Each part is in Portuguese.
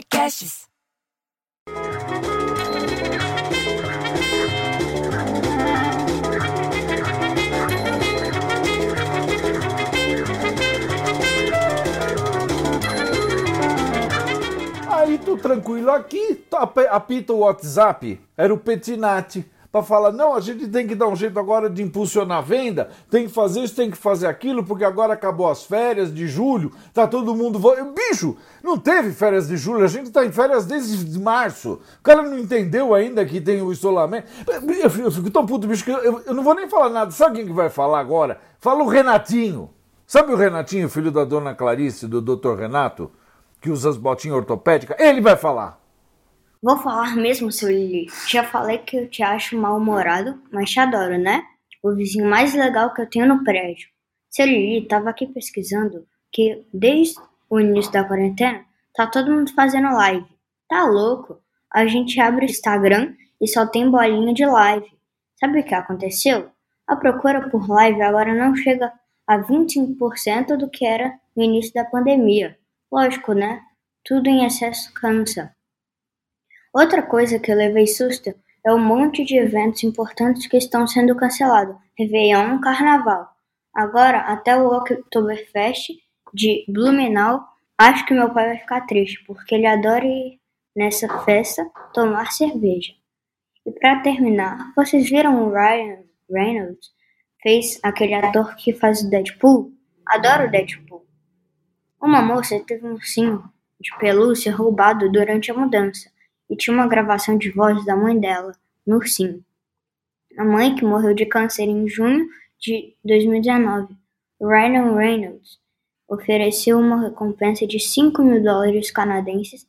Podcasts. Aí tô tranquilo aqui, apita o WhatsApp, era o Petinati para falar: não, a gente tem que dar um jeito agora de impulsionar a venda, tem que fazer isso, tem que fazer aquilo, porque agora acabou as férias de julho, tá todo mundo. Bicho, não teve férias de julho, a gente está em férias desde março. O cara não entendeu ainda que tem o isolamento. Eu fico, tão puto, bicho, que eu, eu, não vou nem falar nada. Sabe quem que vai falar agora? Fala o Renatinho. Sabe o Renatinho, filho da dona Clarice, do doutor Renato, que usa as botinhas ortopédicas? Ele vai falar. Vou falar mesmo, seu Lili. Já falei que eu te acho mal-humorado, mas te adoro, né? O vizinho mais legal que eu tenho no prédio. Seu Lili tava aqui pesquisando que desde o início da quarentena tá todo mundo fazendo live. Tá louco? A gente abre o Instagram e só tem bolinha de live. Sabe o que aconteceu? A procura por live agora não chega a 25% do que era no início da pandemia. Lógico, né? Tudo em excesso cansa. Outra coisa que eu levei susto é o monte de eventos importantes que estão sendo cancelados. Réveillon, Carnaval. Agora até o Oktoberfest de Blumenau. Acho que meu pai vai ficar triste, porque ele adora ir nessa festa tomar cerveja. E para terminar, vocês viram o Ryan Reynolds? Fez aquele ator que faz o Deadpool? Adoro o Deadpool. Uma moça teve um ursinho de pelúcia roubado durante a mudança e tinha uma gravação de voz da mãe dela, no ursinho. A mãe, que morreu de câncer em junho de 2019, Ryan Reynolds, ofereceu uma recompensa de 5 mil dólares canadenses,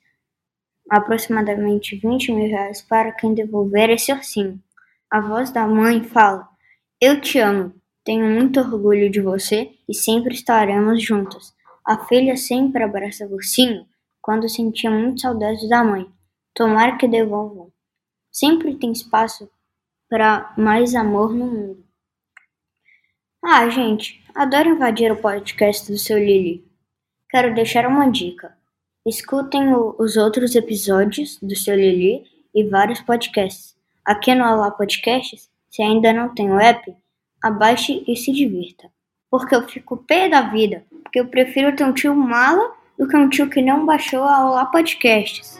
aproximadamente 20 mil reais, para quem devolver esse ursinho. A voz da mãe fala: Eu te amo, tenho muito orgulho de você e sempre estaremos juntos. A filha sempre abraça o ursinho quando sentia muito saudade da mãe. Tomara que devolvam. Sempre tem espaço para mais amor no mundo. Ah, gente, adoro invadir o podcast do seu Lili. Quero deixar uma dica. Escutem o, os outros episódios do seu Lili e vários podcasts. Aqui no Alá Podcasts, se ainda não tem o app, abaixe e se divirta. Porque eu fico pé da vida, porque eu prefiro ter um tio mala do que um tio que não baixou a Olá Podcasts.